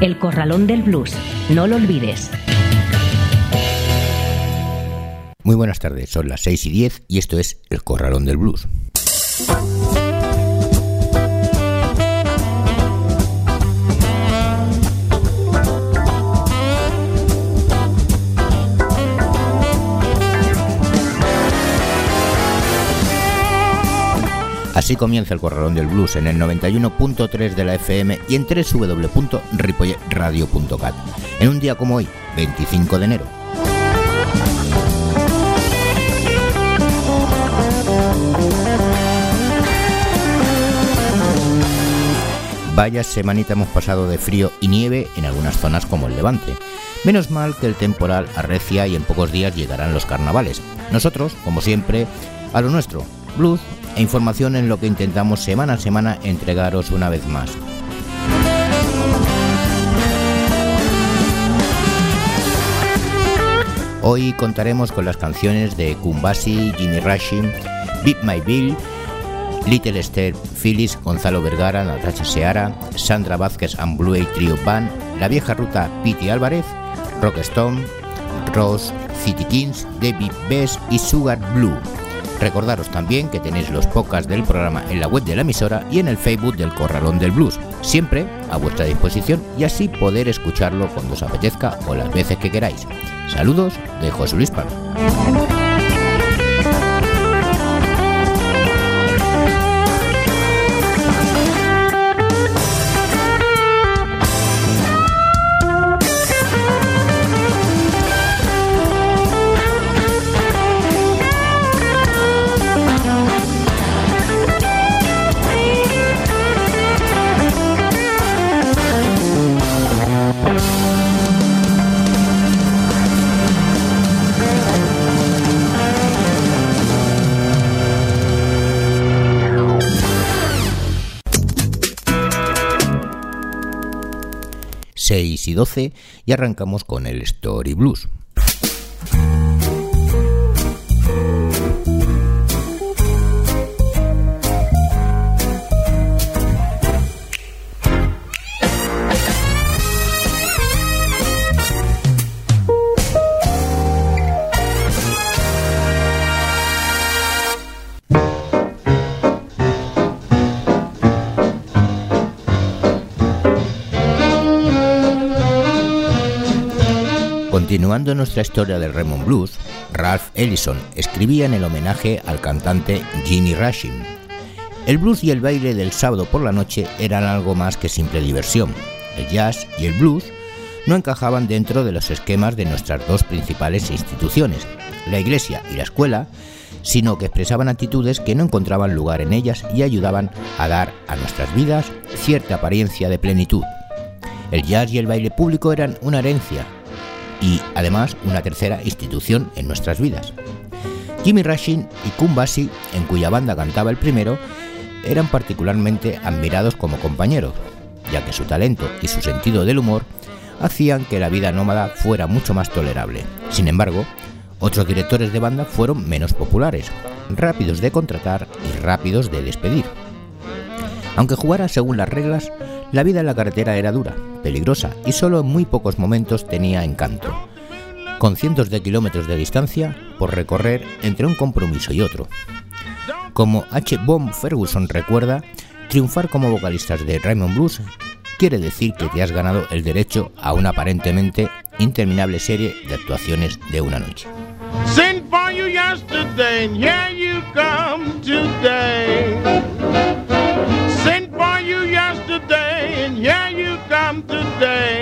El Corralón del Blues. No lo olvides. Muy buenas tardes, son las 6 y 10 y esto es El Corralón del Blues. Así comienza el Corralón del Blues en el 91.3 de la FM y en www.ripolletradio.cat. En un día como hoy, 25 de enero. Vaya semanita hemos pasado de frío y nieve en algunas zonas como el Levante. Menos mal que el temporal arrecia y en pocos días llegarán los carnavales. Nosotros, como siempre, a lo nuestro, blues e información en lo que intentamos semana a semana entregaros una vez más. Hoy contaremos con las canciones de Kumbasi, Jimmy Rushing, Beat My Bill, Little Esther Phyllis, Gonzalo Vergara, Natasha Seara, Sandra Vázquez and Blue Trio Band, La Vieja Ruta Pete Álvarez, Rockstone, Ross, City Kings, David Bess y Sugar Blue. Recordaros también que tenéis los podcasts del programa en la web de la emisora y en el Facebook del Corralón del Blues, siempre a vuestra disposición y así poder escucharlo cuando os apetezca o las veces que queráis. Saludos de José Luis Palma. 12 y arrancamos con el Story Blues. Continuando nuestra historia del Raymond Blues, Ralph Ellison escribía en el homenaje al cantante Jimmy Rushing. El blues y el baile del sábado por la noche eran algo más que simple diversión. El jazz y el blues no encajaban dentro de los esquemas de nuestras dos principales instituciones, la iglesia y la escuela, sino que expresaban actitudes que no encontraban lugar en ellas y ayudaban a dar a nuestras vidas cierta apariencia de plenitud. El jazz y el baile público eran una herencia y además una tercera institución en nuestras vidas. Jimmy Rushing y Kumbasi, en cuya banda cantaba el primero, eran particularmente admirados como compañeros, ya que su talento y su sentido del humor hacían que la vida nómada fuera mucho más tolerable. Sin embargo, otros directores de banda fueron menos populares, rápidos de contratar y rápidos de despedir. Aunque jugara según las reglas, la vida en la carretera era dura, peligrosa y solo en muy pocos momentos tenía encanto, con cientos de kilómetros de distancia por recorrer entre un compromiso y otro. Como H. Bomb Ferguson recuerda, triunfar como vocalistas de Raymond Blues quiere decir que te has ganado el derecho a una aparentemente interminable serie de actuaciones de una noche. today.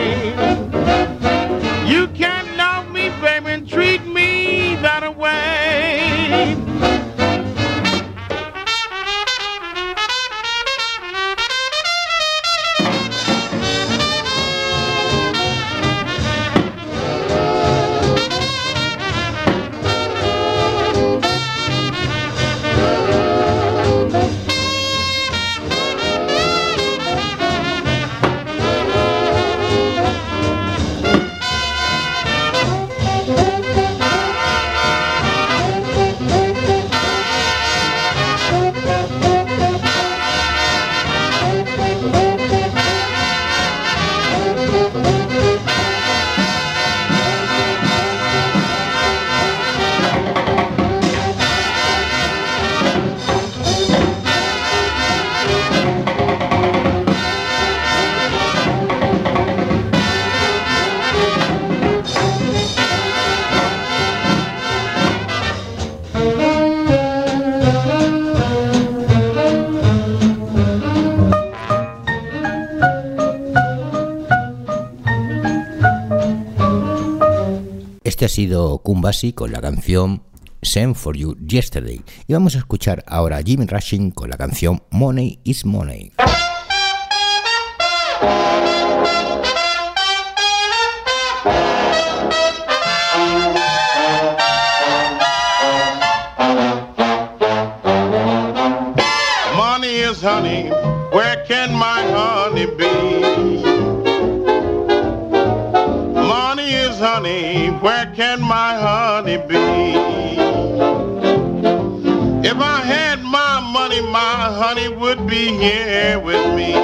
Ha sido Kumbasi con la canción Send for You Yesterday. Y vamos a escuchar ahora a Jimmy Rushing con la canción Money is Money. Money is honey, where can my honey be? If I had my money, my honey would be here with me.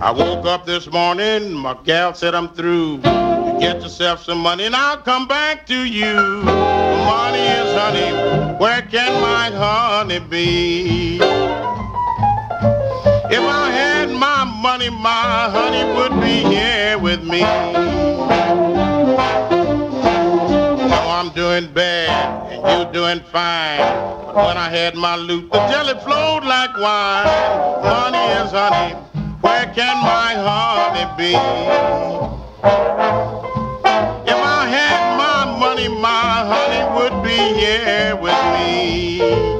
I woke up this morning, my gal said I'm through. Get yourself some money and I'll come back to you. Money is honey, where can my honey be? If I had money, my honey would be here with me. Now I'm doing bad and you doing fine. But when I had my loot, the jelly flowed like wine. Money is honey, where can my honey be? If I had my money, my honey would be here with me.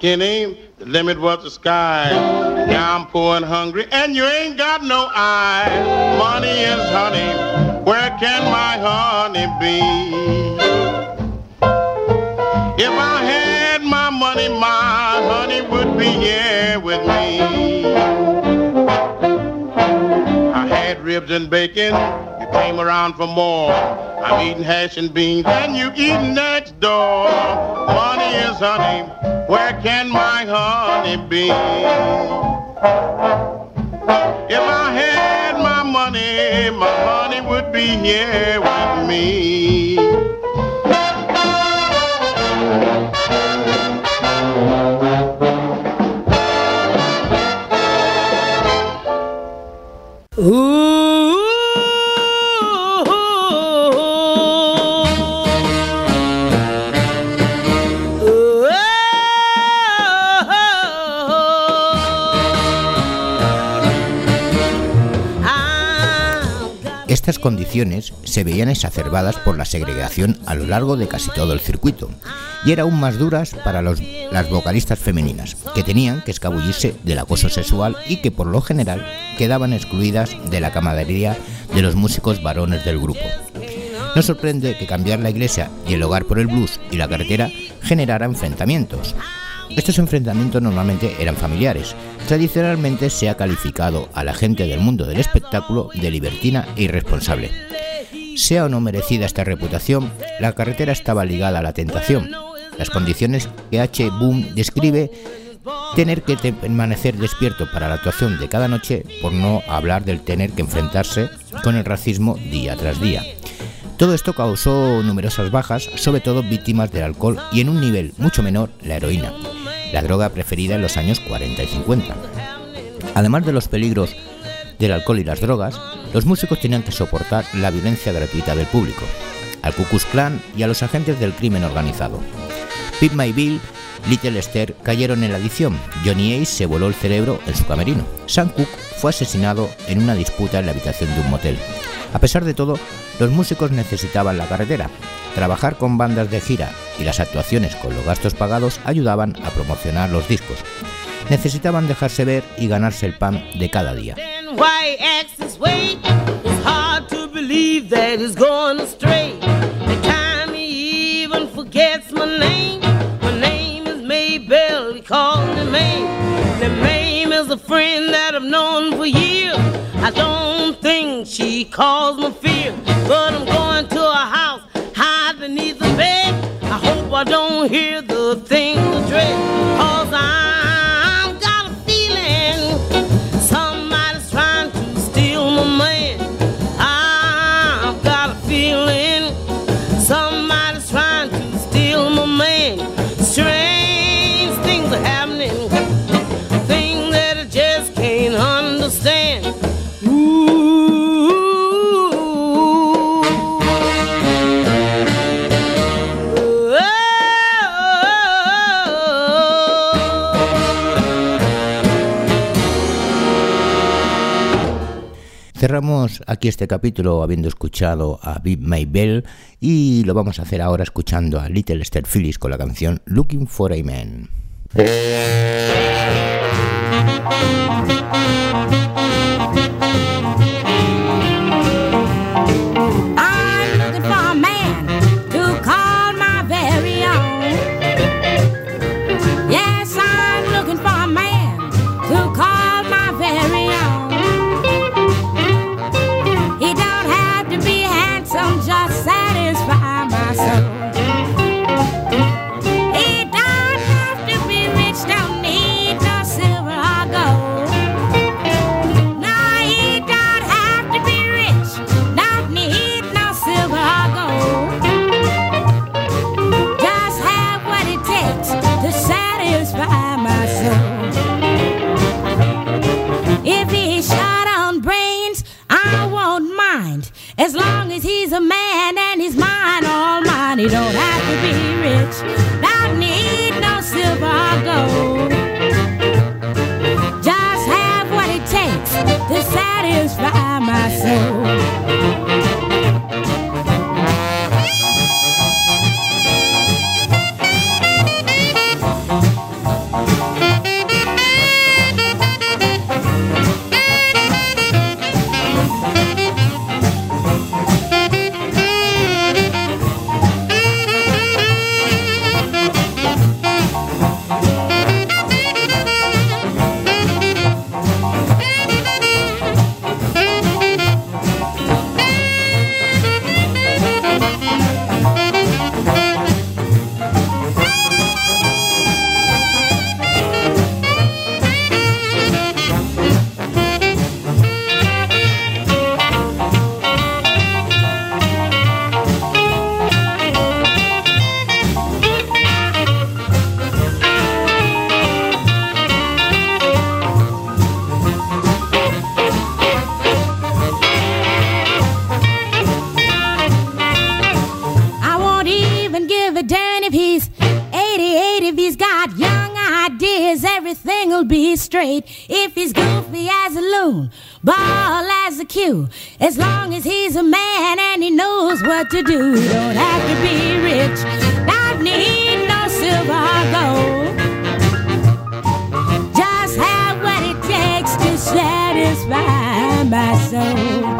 Skinny. The limit was the sky. Now I'm poor and hungry, and you ain't got no eye. Money is honey. Where can my honey be? If I had my money, my honey would be here with me. I had ribs and bacon. Came around for more. I'm eating hash and beans, and you eating next door. Money is honey. Where can my honey be? If I had my money, my honey would be here with me. Ooh. Estas condiciones se veían exacerbadas por la segregación a lo largo de casi todo el circuito y eran aún más duras para las vocalistas femeninas, que tenían que escabullirse del acoso sexual y que por lo general quedaban excluidas de la camaradería de los músicos varones del grupo. No sorprende que cambiar la iglesia y el hogar por el blues y la carretera generara enfrentamientos, estos enfrentamientos normalmente eran familiares. Tradicionalmente se ha calificado a la gente del mundo del espectáculo de libertina e irresponsable. Sea o no merecida esta reputación, la carretera estaba ligada a la tentación. Las condiciones que H. Boom describe tener que permanecer despierto para la actuación de cada noche, por no hablar del tener que enfrentarse con el racismo día tras día. Todo esto causó numerosas bajas, sobre todo víctimas del alcohol y en un nivel mucho menor la heroína la droga preferida en los años 40 y 50. Además de los peligros del alcohol y las drogas, los músicos tenían que soportar la violencia gratuita del público, al Ku Klux Klan y a los agentes del crimen organizado. Pete My Bill, Little Esther cayeron en la adicción, Johnny Ace se voló el cerebro en su camerino, Sam Cooke fue asesinado en una disputa en la habitación de un motel. A pesar de todo, los músicos necesitaban la carretera. Trabajar con bandas de gira y las actuaciones con los gastos pagados ayudaban a promocionar los discos. Necesitaban dejarse ver y ganarse el pan de cada día. Calls me fear, but I'm going to a house hide beneath the bed. I hope I don't hear the things of dread, Aquí este capítulo habiendo escuchado a Big Maybell y lo vamos a hacer ahora escuchando a Little Esther Phillips con la canción Looking for a Man. Straight. If he's goofy as a loon, ball as a cue. As long as he's a man and he knows what to do. Don't have to be rich, not need no silver or gold. Just have what it takes to satisfy my soul.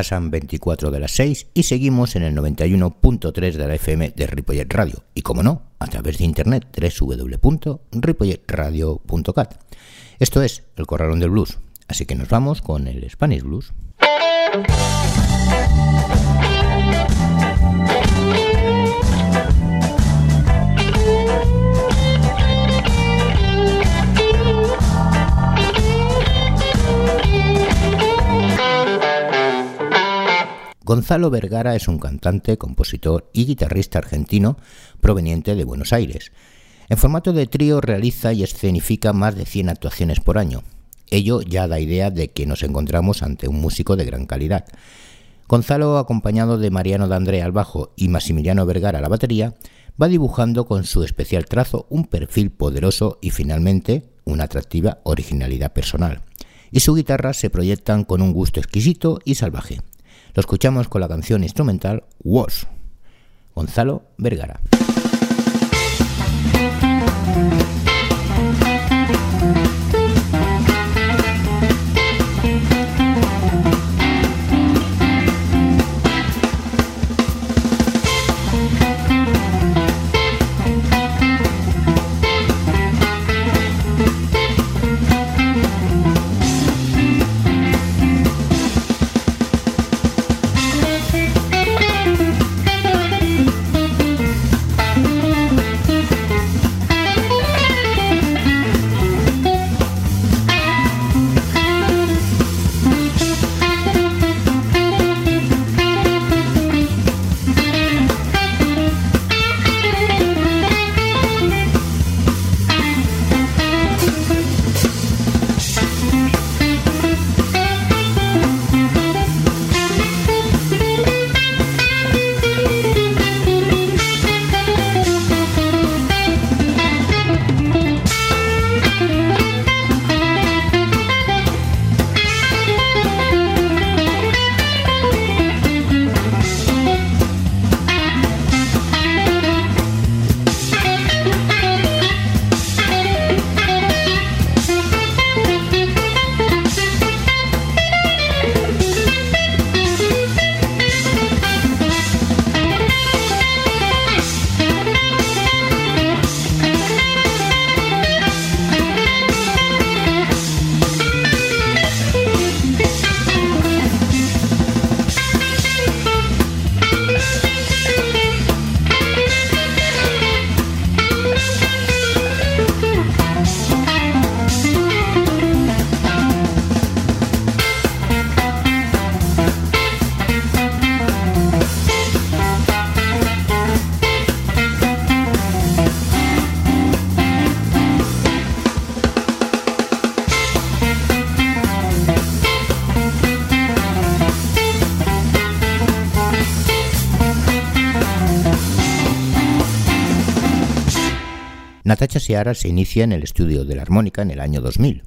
Pasan 24 de las 6 y seguimos en el 91.3 de la FM de Ripollet Radio. Y como no, a través de internet www.ripolletradio.cat. Esto es El Corralón del Blues, así que nos vamos con el Spanish Blues. Gonzalo Vergara es un cantante, compositor y guitarrista argentino proveniente de Buenos Aires. En formato de trío realiza y escenifica más de 100 actuaciones por año. Ello ya da idea de que nos encontramos ante un músico de gran calidad. Gonzalo, acompañado de Mariano D'Andrea al bajo y Maximiliano Vergara a la batería, va dibujando con su especial trazo un perfil poderoso y finalmente una atractiva originalidad personal. Y su guitarra se proyectan con un gusto exquisito y salvaje. Lo escuchamos con la canción instrumental Was. Gonzalo Vergara. Natacha Seara se inicia en el estudio de la armónica en el año 2000.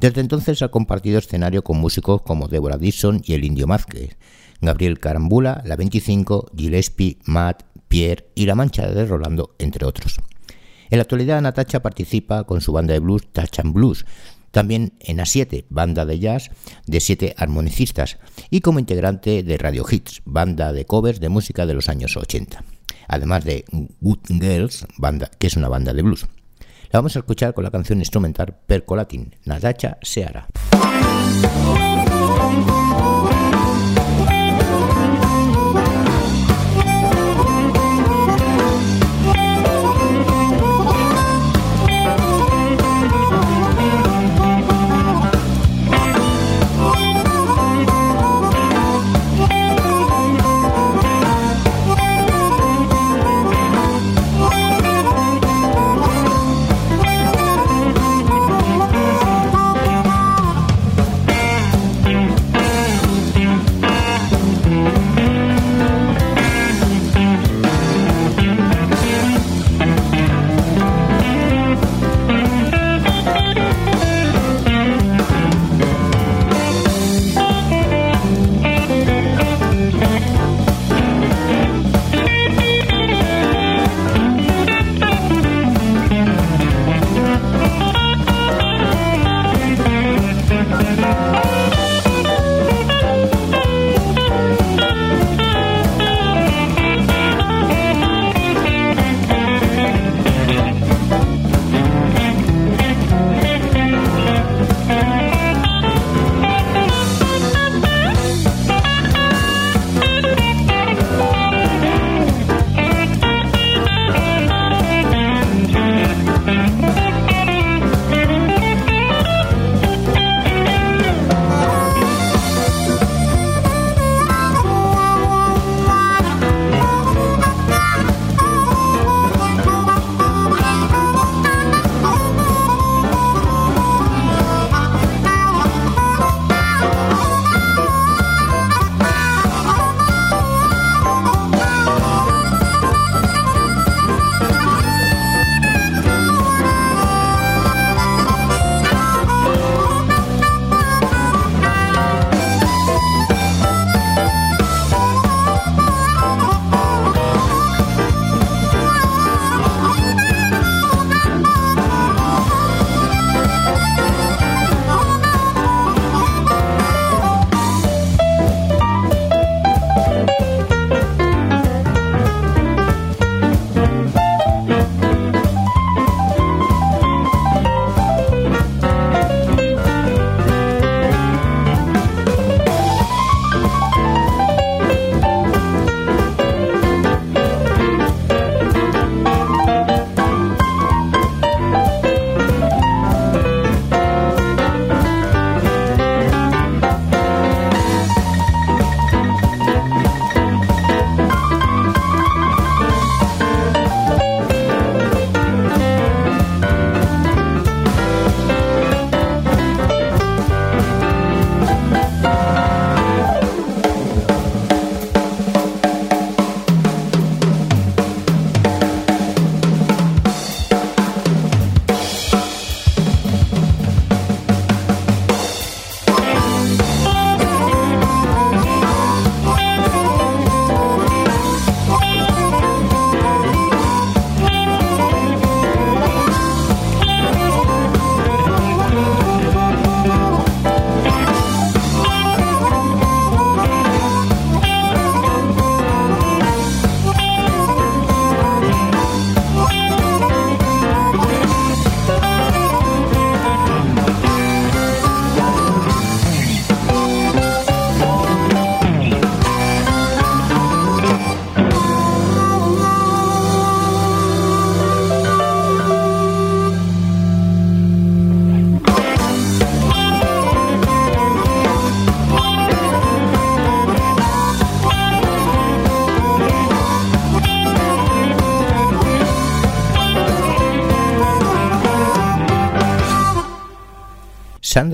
Desde entonces ha compartido escenario con músicos como Deborah Dixon y el Indio Mázquez, Gabriel Carambula, La 25, Gillespie, Matt, Pierre y La Mancha de Rolando, entre otros. En la actualidad Natacha participa con su banda de blues Touch and Blues, también en A7, banda de jazz de siete armonicistas, y como integrante de Radio Hits, banda de covers de música de los años 80 además de Good Girls, banda, que es una banda de blues. La vamos a escuchar con la canción instrumental Percolatin, Nadacha Seara.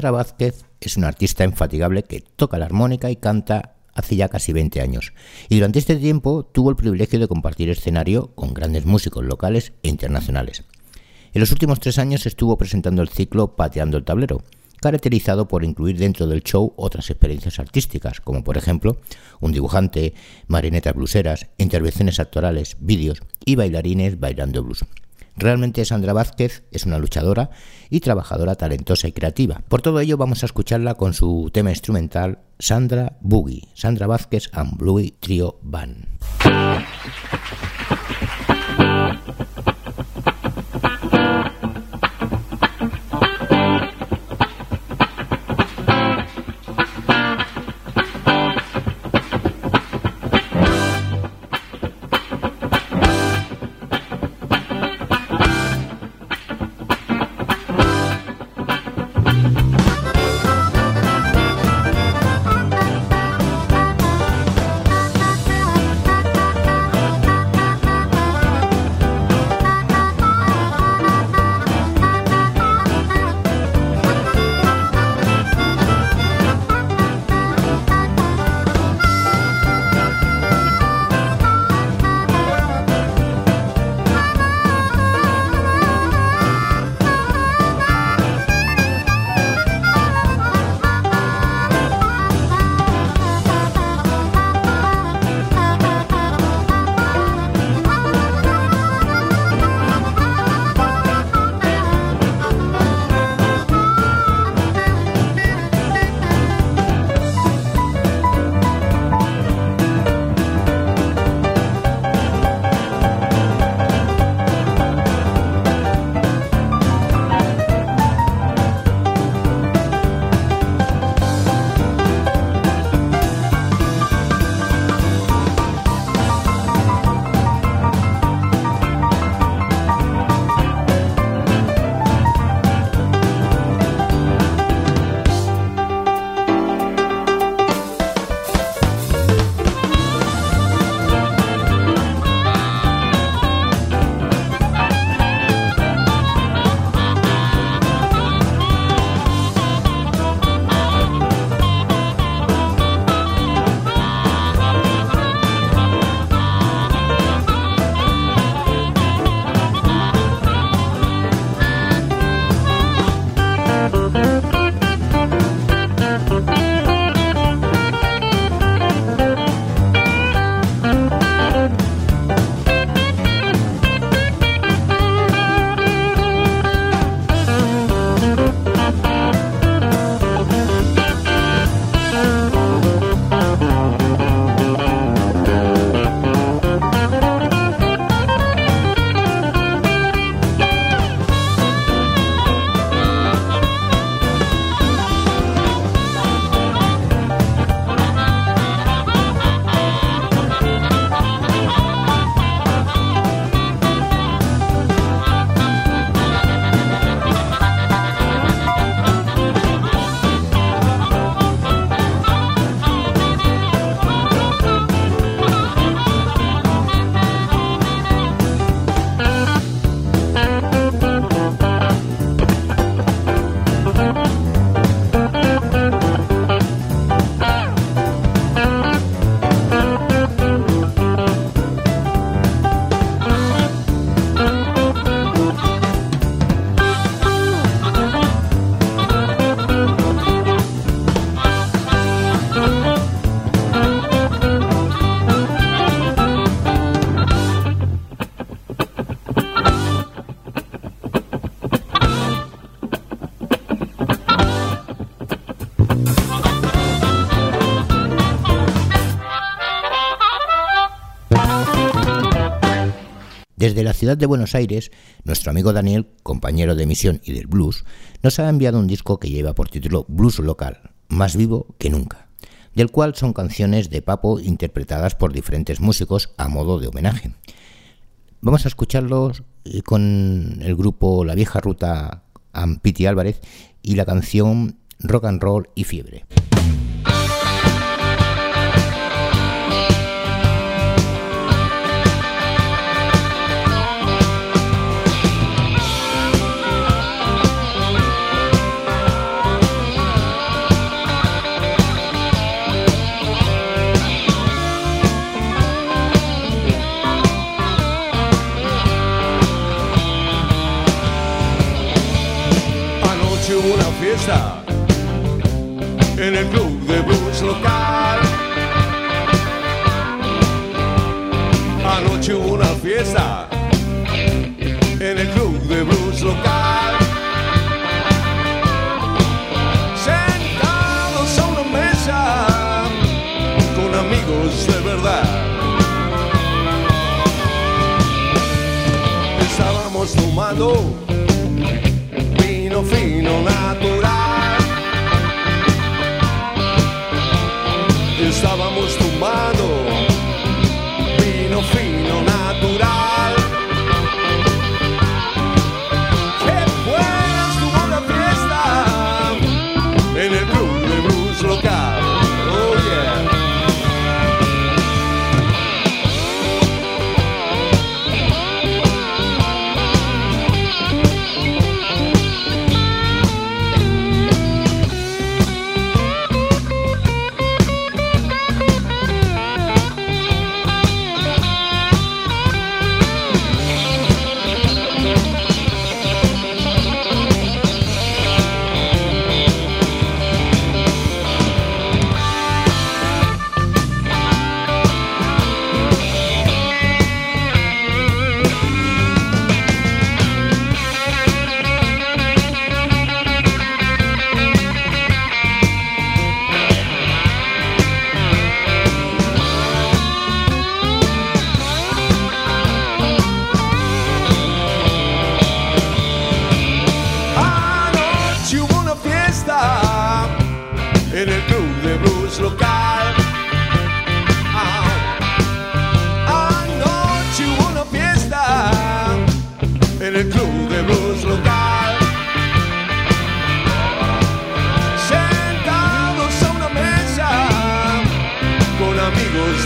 Vázquez es una artista infatigable que toca la armónica y canta hace ya casi 20 años, y durante este tiempo tuvo el privilegio de compartir escenario con grandes músicos locales e internacionales. En los últimos tres años estuvo presentando el ciclo Pateando el Tablero, caracterizado por incluir dentro del show otras experiencias artísticas, como por ejemplo un dibujante, marinetas bluseras, intervenciones actorales, vídeos y bailarines bailando blues. Realmente Sandra Vázquez es una luchadora y trabajadora talentosa y creativa. Por todo ello vamos a escucharla con su tema instrumental Sandra Boogie, Sandra Vázquez and Bluey Trio Band. Ciudad de Buenos Aires, nuestro amigo Daniel, compañero de misión y del blues, nos ha enviado un disco que lleva por título Blues Local, más vivo que nunca, del cual son canciones de Papo interpretadas por diferentes músicos a modo de homenaje. Vamos a escucharlos eh, con el grupo La Vieja Ruta Ampiti Álvarez y la canción Rock and Roll y Fiebre. En el club de blues local. Anoche hubo una fiesta en el club de blues local. Sentados a una mesa con amigos de verdad. Estábamos tomando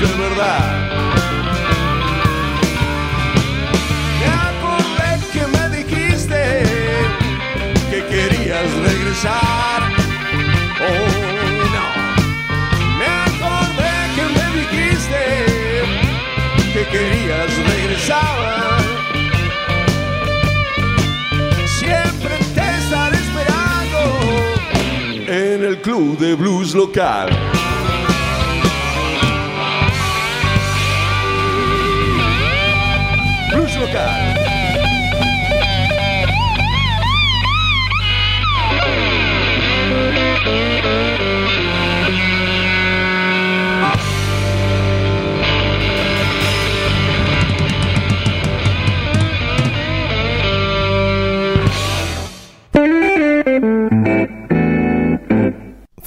de verdad. Me acordé que me dijiste que querías regresar. Oh, no. Me acordé que me dijiste que querías regresar. Siempre te estaré esperando en el club de blues local.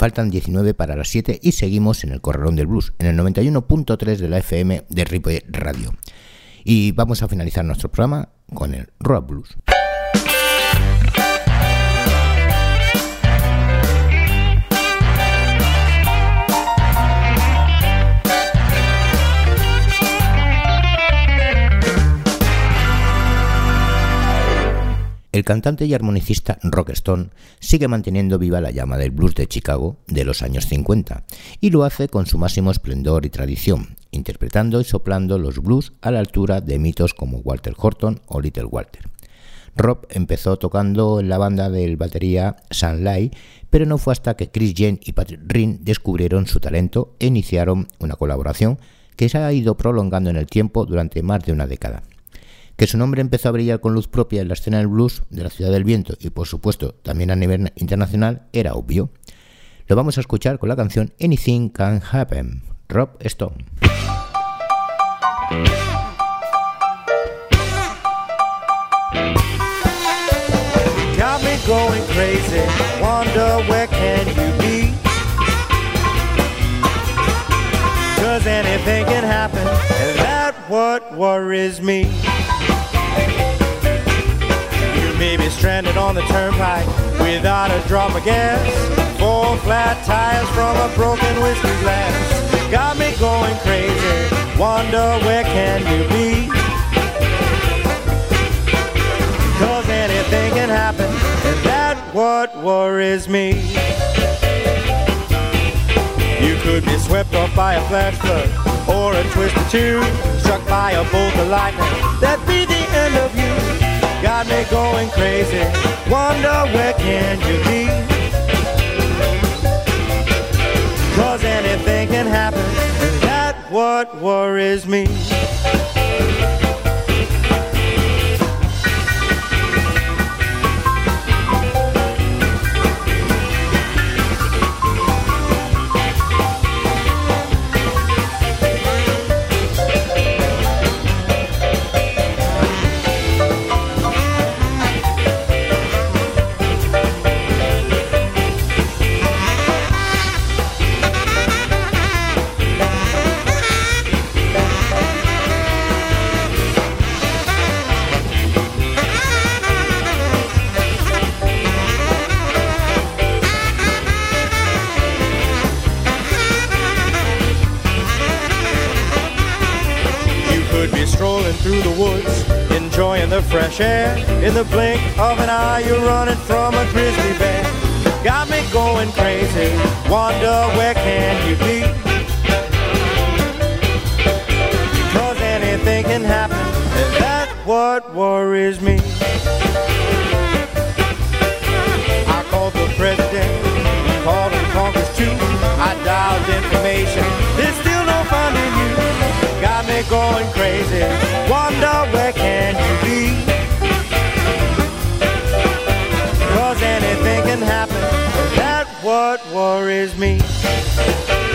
Faltan 19 para las 7 y seguimos en el Corralón del Blues, en el 91.3 de la FM de Ripollet Radio. Y vamos a finalizar nuestro programa con el Rock Blues. El cantante y armonicista Rock Stone sigue manteniendo viva la llama del blues de Chicago de los años 50 y lo hace con su máximo esplendor y tradición, interpretando y soplando los blues a la altura de mitos como Walter Horton o Little Walter. Rob empezó tocando en la banda del batería Sun Lai, pero no fue hasta que Chris Jen y Patrick Rin descubrieron su talento e iniciaron una colaboración que se ha ido prolongando en el tiempo durante más de una década. Que su nombre empezó a brillar con luz propia en la escena del blues de la Ciudad del Viento y por supuesto también a nivel internacional era obvio. Lo vamos a escuchar con la canción Anything Can Happen, Rob Stone. Cause anything can happen, and that's what worries me. You may be stranded on the turnpike without a drop of gas. Four flat tires from a broken whiskey glass. Got me going crazy. Wonder where can you be? Cause anything can happen, and that's what worries me. Could be swept off by a flash flood or a twist twisted tube, struck by a bolt of lightning. That'd be the end of you. Got me going crazy. Wonder where can you be? Cause anything can happen, and that's what worries me. Enjoying the fresh air. In the blink of an eye, you're running from a grizzly bear. Got me going crazy, wonder where can you be? Cause anything can happen, and that's what worries me. I called the president, called in Congress too. I dialed information, there's still no finding you. Got me going crazy, wonder where can you be? Me.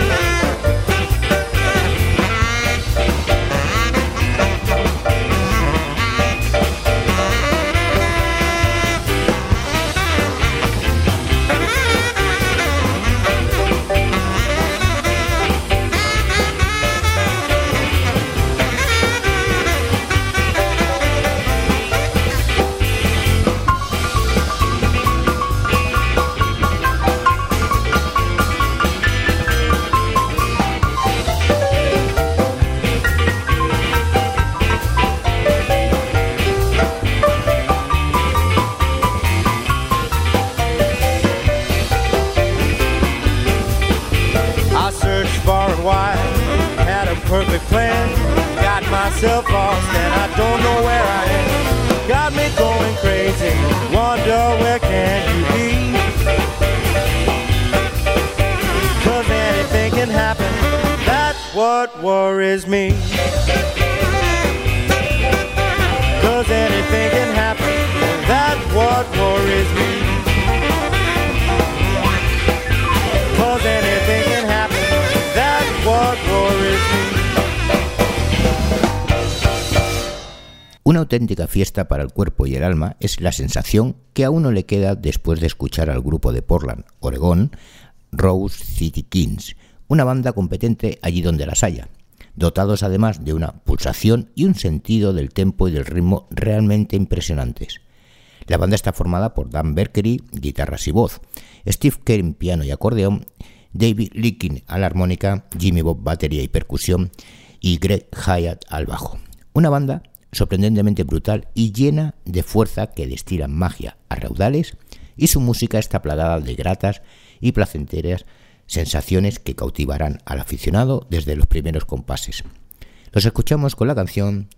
Fiesta para el cuerpo y el alma es la sensación que a uno le queda después de escuchar al grupo de Portland, Oregón, Rose City Kings, una banda competente allí donde las haya, dotados además de una pulsación y un sentido del tempo y del ritmo realmente impresionantes. La banda está formada por Dan Berkery, guitarras y voz, Steve Kerr piano y acordeón, David Lickin a armónica, Jimmy Bob batería y percusión y Greg Hyatt al bajo. Una banda sorprendentemente brutal y llena de fuerza que destila magia a raudales y su música está plagada de gratas y placenteras sensaciones que cautivarán al aficionado desde los primeros compases. Los escuchamos con la canción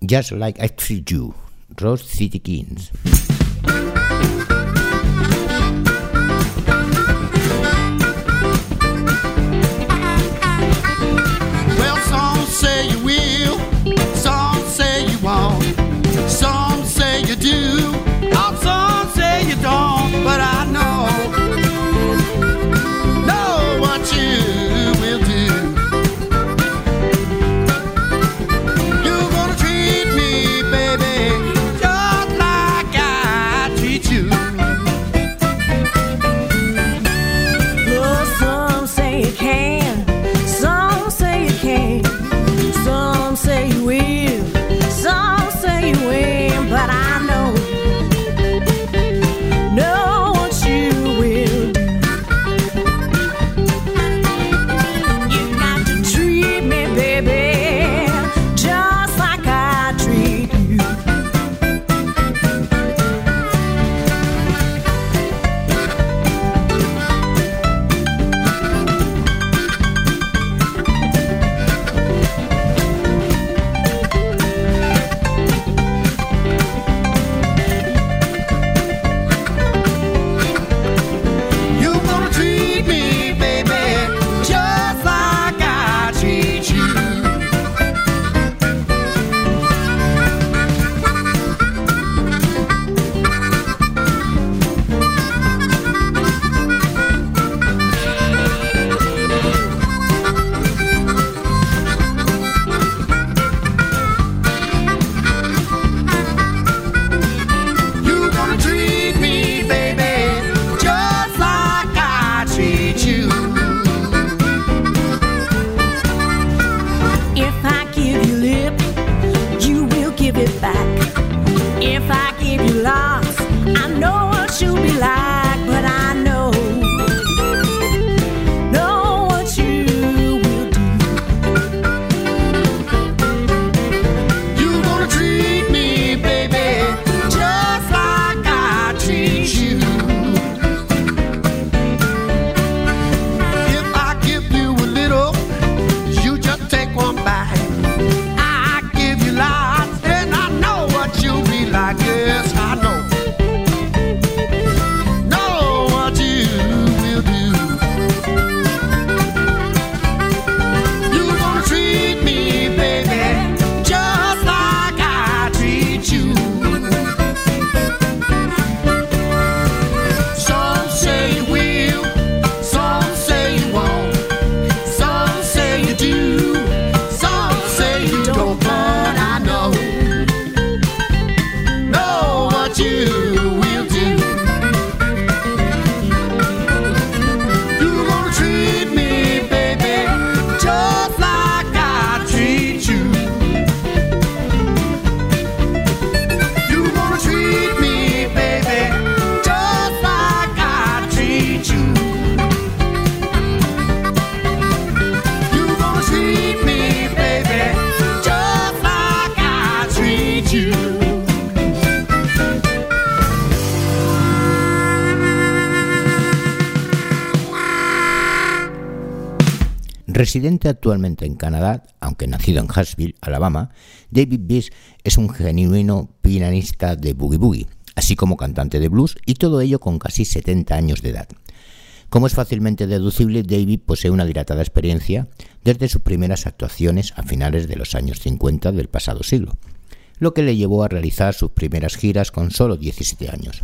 Just Like I Treat You, Rose City Kings. Residente actualmente en Canadá, aunque nacido en Huntsville, Alabama, David Biss es un genuino pianista de boogie boogie, así como cantante de blues, y todo ello con casi 70 años de edad. Como es fácilmente deducible, David posee una dilatada experiencia desde sus primeras actuaciones a finales de los años 50 del pasado siglo, lo que le llevó a realizar sus primeras giras con solo 17 años.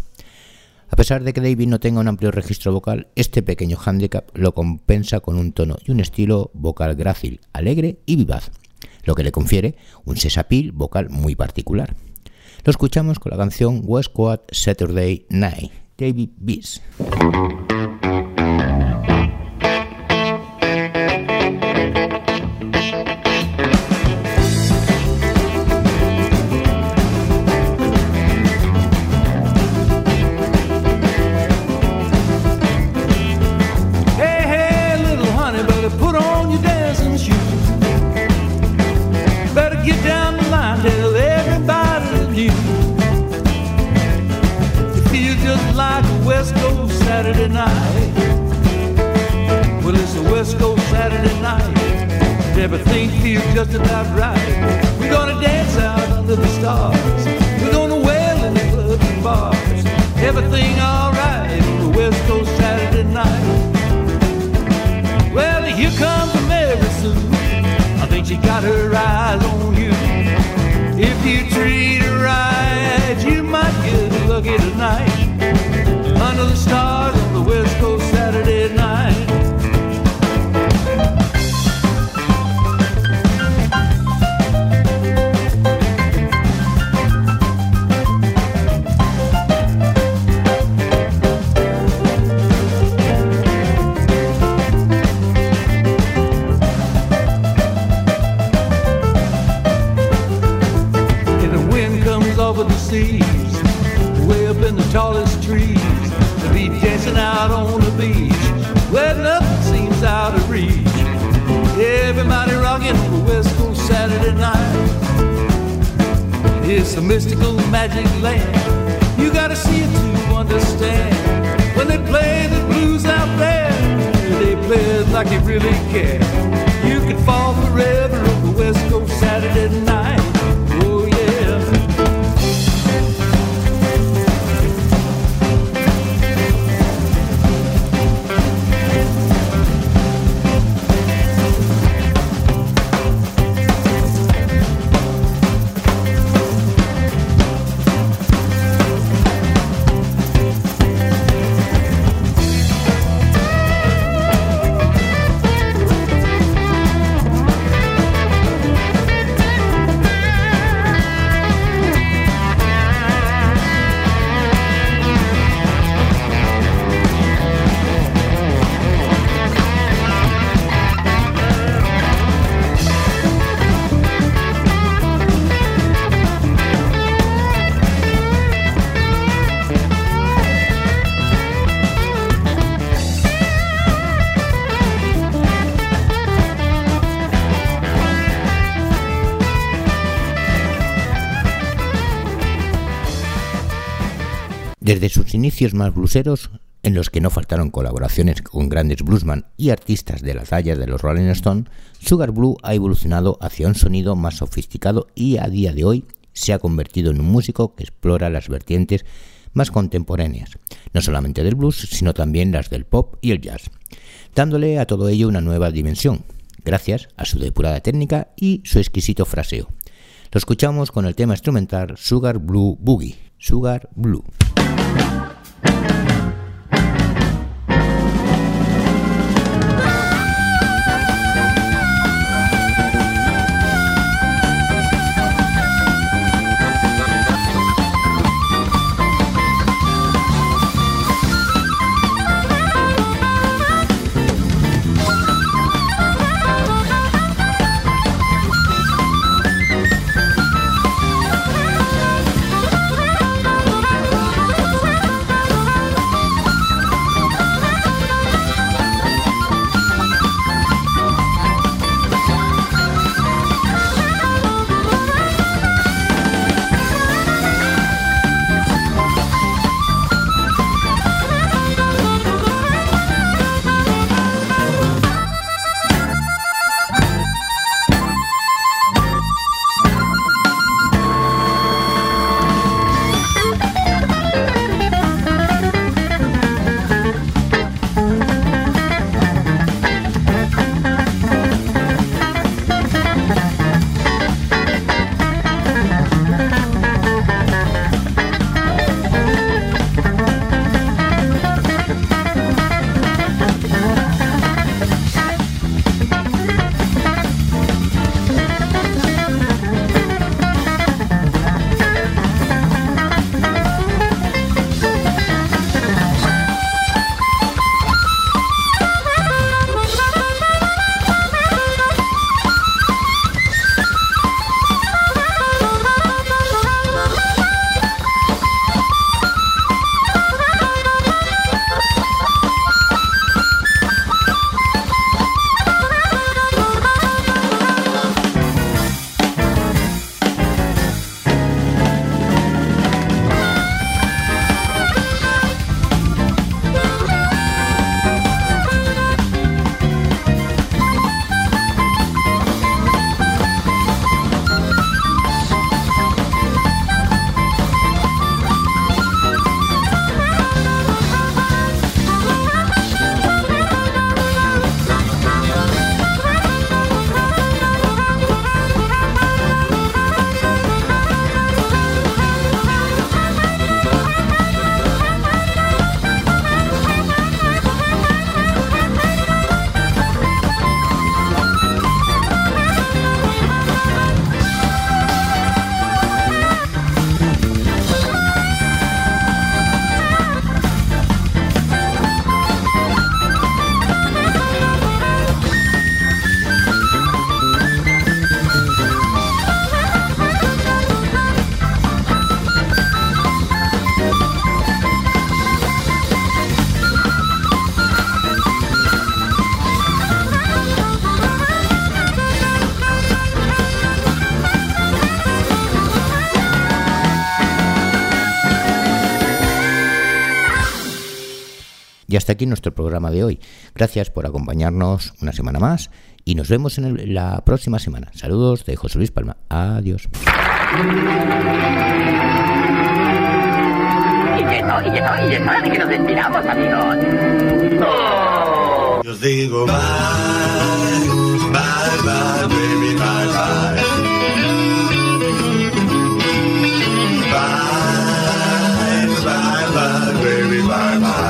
A pesar de que David no tenga un amplio registro vocal, este pequeño hándicap lo compensa con un tono y un estilo vocal grácil, alegre y vivaz, lo que le confiere un sesapil vocal muy particular. Lo escuchamos con la canción West Coast Saturday Night, David Bees. Everything feels just about right. We're gonna dance out under the stars. We're gonna wail in the clubs and bars. Everything alright on the West Coast Saturday night. Well, here comes Mary Sue. I think she got her eyes on you. If you treat Desde sus inicios más bluseros, en los que no faltaron colaboraciones con grandes bluesman y artistas de las tallas de los Rolling Stones, Sugar Blue ha evolucionado hacia un sonido más sofisticado y a día de hoy se ha convertido en un músico que explora las vertientes más contemporáneas, no solamente del blues, sino también las del pop y el jazz, dándole a todo ello una nueva dimensión, gracias a su depurada técnica y su exquisito fraseo. Lo escuchamos con el tema instrumental Sugar Blue Boogie, Sugar Blue. Hasta aquí nuestro programa de hoy. Gracias por acompañarnos una semana más y nos vemos en el- la próxima semana. Saludos de José Luis Palma. Adiós. Y que no, y que no, y es hora de que nos despidamos, amigos. Yo os digo bye, bye, bye, baby, bye, bye. Bye, bye, bye, baby, bye, bye.